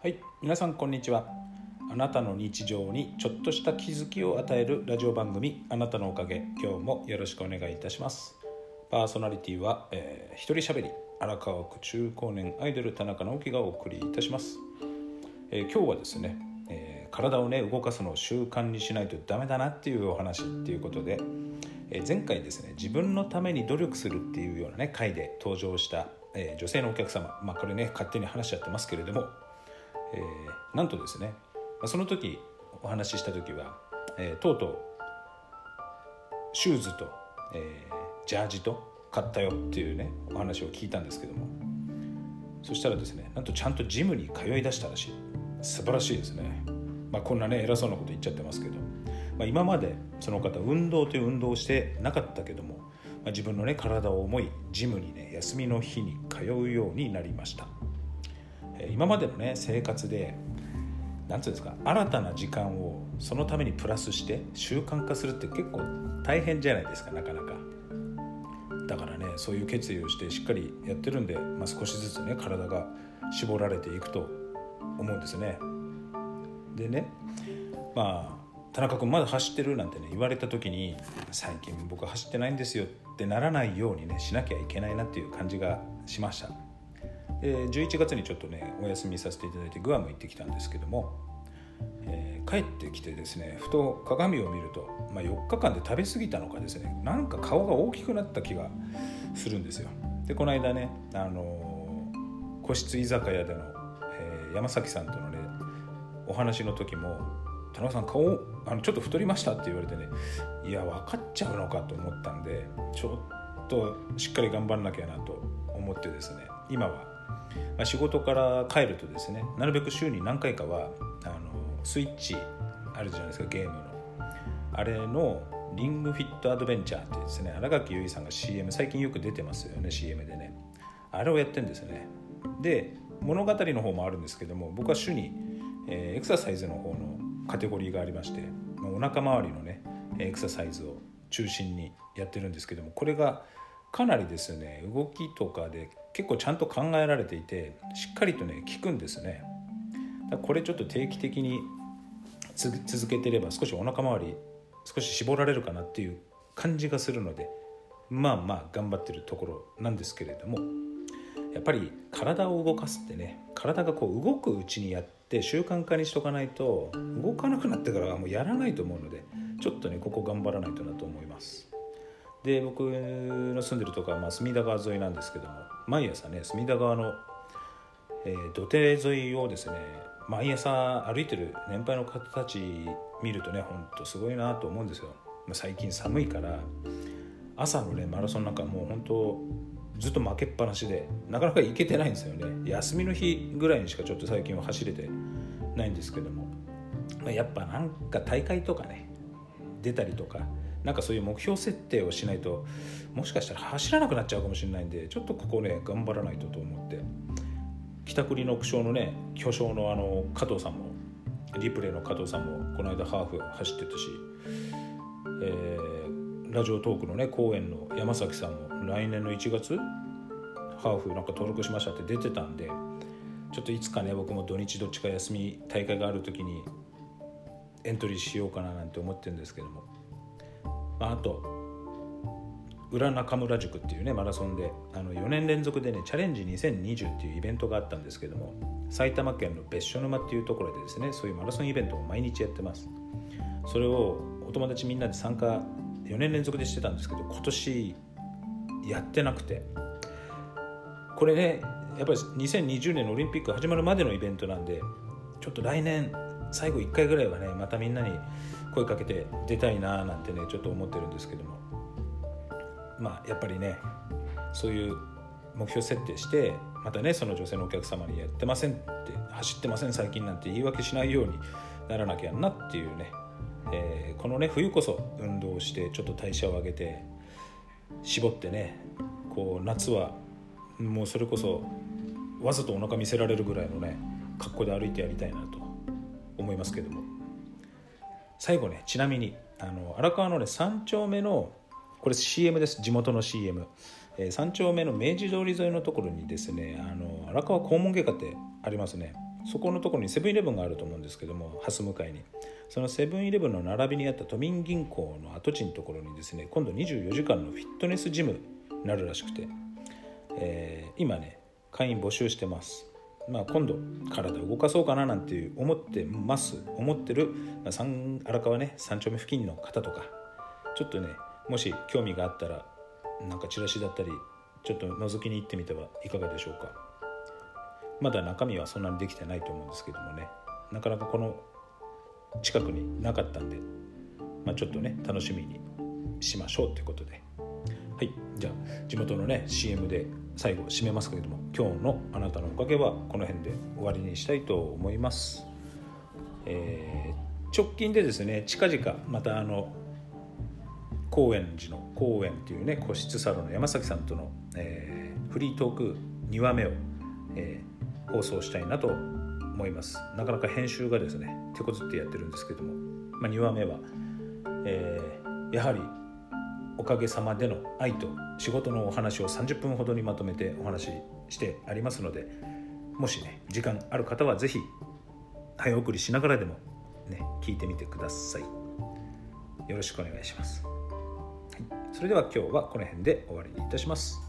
はい皆さんこんにちは。あなたの日常にちょっとした気づきを与えるラジオ番組あなたのおかげ。今日もよろしくお願いいたします。パーソナリティは、えー、一人しゃべり荒川区中高年アイドル田中直樹がお送りいたします、えー、今日はですね、えー、体をね動かすのを習慣にしないとダメだなっていうお話っていうことで、え前回ですね自分のために努力するっていうようなね回で登場したえー、女性のお客様、まあ、これね勝手に話しちゃってますけれども、えー、なんとですね、その時お話しした時は、えー、とうとうシューズと、えー、ジャージと買ったよっていうねお話を聞いたんですけども。そしたらですねなんとちゃんとジムに通いだしたらしい。素晴らしいですね、まあ、こんなね偉そうなこと言っちゃってますけど、まあ、今までその方運動という運動をしてなかったけどもまあ、自分のね体を思いジムにね休みの日に通うようになりました、今までのね生活で何て言うんですか新たな時間をそのためにプラスして習慣化するって結構大変じゃないですかなかなか。だからねそういう決意をしてしっかりやってるんで、まあ、少しずつね体が絞られていくと思うんですね。でねまあ田中君まだ走ってるなんてね言われた時に最近僕走ってないんですよってならないようにねしなきゃいけないなっていう感じがしました。で11月にちょっとねお休みさせていただいてグアム行ってきたんですけども、えー、帰ってきてですねふと鏡を見ると、まあ、4日間で食べ過ぎたのかですねなんか顔が大きくなった気がするんですよ。でこの間ね、あのー、個室居酒屋での、えー、山崎さんとのねお話の時も田中さん顔あのちょっと太りましたって言われてねいや分かっちゃうのかと思ったんでちょっとしっかり頑張んなきゃなと思ってですね今は、まあ、仕事から帰るとですねなるべく週に何回かはあのスイッチあるじゃないですかゲームの。あれのリングフィットアドベンチャーってですね新垣結衣さんが CM 最近よく出てますよね CM でね。あれをやってんですね。で物語の方もあるんですけども僕は主に、えー、エクササイズの方のカテゴリーがありましてお腹周りのねエクササイズを中心にやってるんですけどもこれがかなりですね動きとかで結構ちゃんと考えられていてしっかりとね効くんですね。これちょっと定期的に続けてれば少しお腹周り少し絞られるかなっていう感じがするのでまあまあ頑張ってるところなんですけれどもやっぱり体を動かすってね体がこう動くうちにやって習慣化にしとかないと動かなくなってからはもうやらないと思うのでちょっとねここ頑張らないとなと思います。で僕の住んでるとこはまあ隅田川沿いなんですけども毎朝ね隅田川の、えー、土手沿いをですね毎朝歩いてる年配の方たち見るとねほんとすごいなと思うんですよ、ま、最近寒いから朝のねマラソンなんかもう本当ずっと負けっぱなしでなかなか行けてないんですよね。休みの日ぐらいにしかちょっと最近は走れてないんですけども、まあ、やっぱなんか大会とかね出たりとかなんかそういう目標設定をしないともしかしたら走らなくなっちゃうかもしれないんでちょっとここね頑張らないとと思って。北国の苦笑のね巨匠のあの加藤さんもリプレイの加藤さんもこの間ハーフ走ってたし、えー、ラジオトークのね公演の山崎さんも来年の1月ハーフなんか登録しましたって出てたんでちょっといつかね僕も土日どっちか休み大会がある時にエントリーしようかななんて思ってるんですけども、あ、あと裏中村塾っていうねマラソンであの4年連続でねチャレンジ2020っていうイベントがあったんですけども埼玉県の別所沼っていうところでですねそういうマラソンイベントを毎日やってます。それをお友達みんなで参加4年連続でしてたんですけど今年やってなくてこれねやっぱり2020年のオリンピック始まるまでのイベントなんでちょっと来年最後1回ぐらいはねまたみんなに声かけて出たいななんてねちょっと思ってるんですけども。まあやっぱりねそういう目標設定してまたねその女性のお客様にやってませんって走ってません最近なんて言い訳しないようにならなきゃなっていうね、えー、このね冬こそ運動してちょっと代謝を上げて絞ってねこう夏はもうそれこそわざとお腹見せられるぐらいのね格好で歩いてやりたいなと。思いますけども。最後ねちなみにあの荒川のね3丁目のこれ CM です。地元の CM、えー、3丁目の明治通り沿いのところにですねあの荒川肛門外科ってありますね。そこのところにセブンイレブンがあると思うんですけども蓮向かいに。そのセブンイレブンの並びにあった都民銀行の跡地のところにですね今度24時間のフィットネスジムになるらしくて、えー、今ね会員募集してます。まあ、今度体動かそうかななんて思ってます。思ってる、まあ、荒川ね三丁目付近の方とか。ちょっとねもし興味があったらなんかチラシだったりちょっと覗きに行ってみてはいかがでしょうか。まだ中身はそんなにできてないと思うんですけどもね。なかなかこの近くになかったんで、まあ、ちょっとね楽しみにしましょうということで。はいじゃあ地元のね CM で最後締めますけれども今日のあなたのおかげはこの辺で終わりにしたいと思います、えー、直近でですね近々またあの高円寺の高円っていうね個室サロンの山崎さんとの、えー、フリートーク2話目を、えー、放送したいなと思います。なかなか編集がですね手こずってやってるんですけども、まあ、2話目は、えー、やはりおかげさまでの愛と仕事のお話を30分ほどにまとめてお話ししてありますのでもしね時間ある方は是非早送りしながらでもね聞いてみてください。よろしくお願いします、はい、それでは今日はこの辺で終わりにいたします。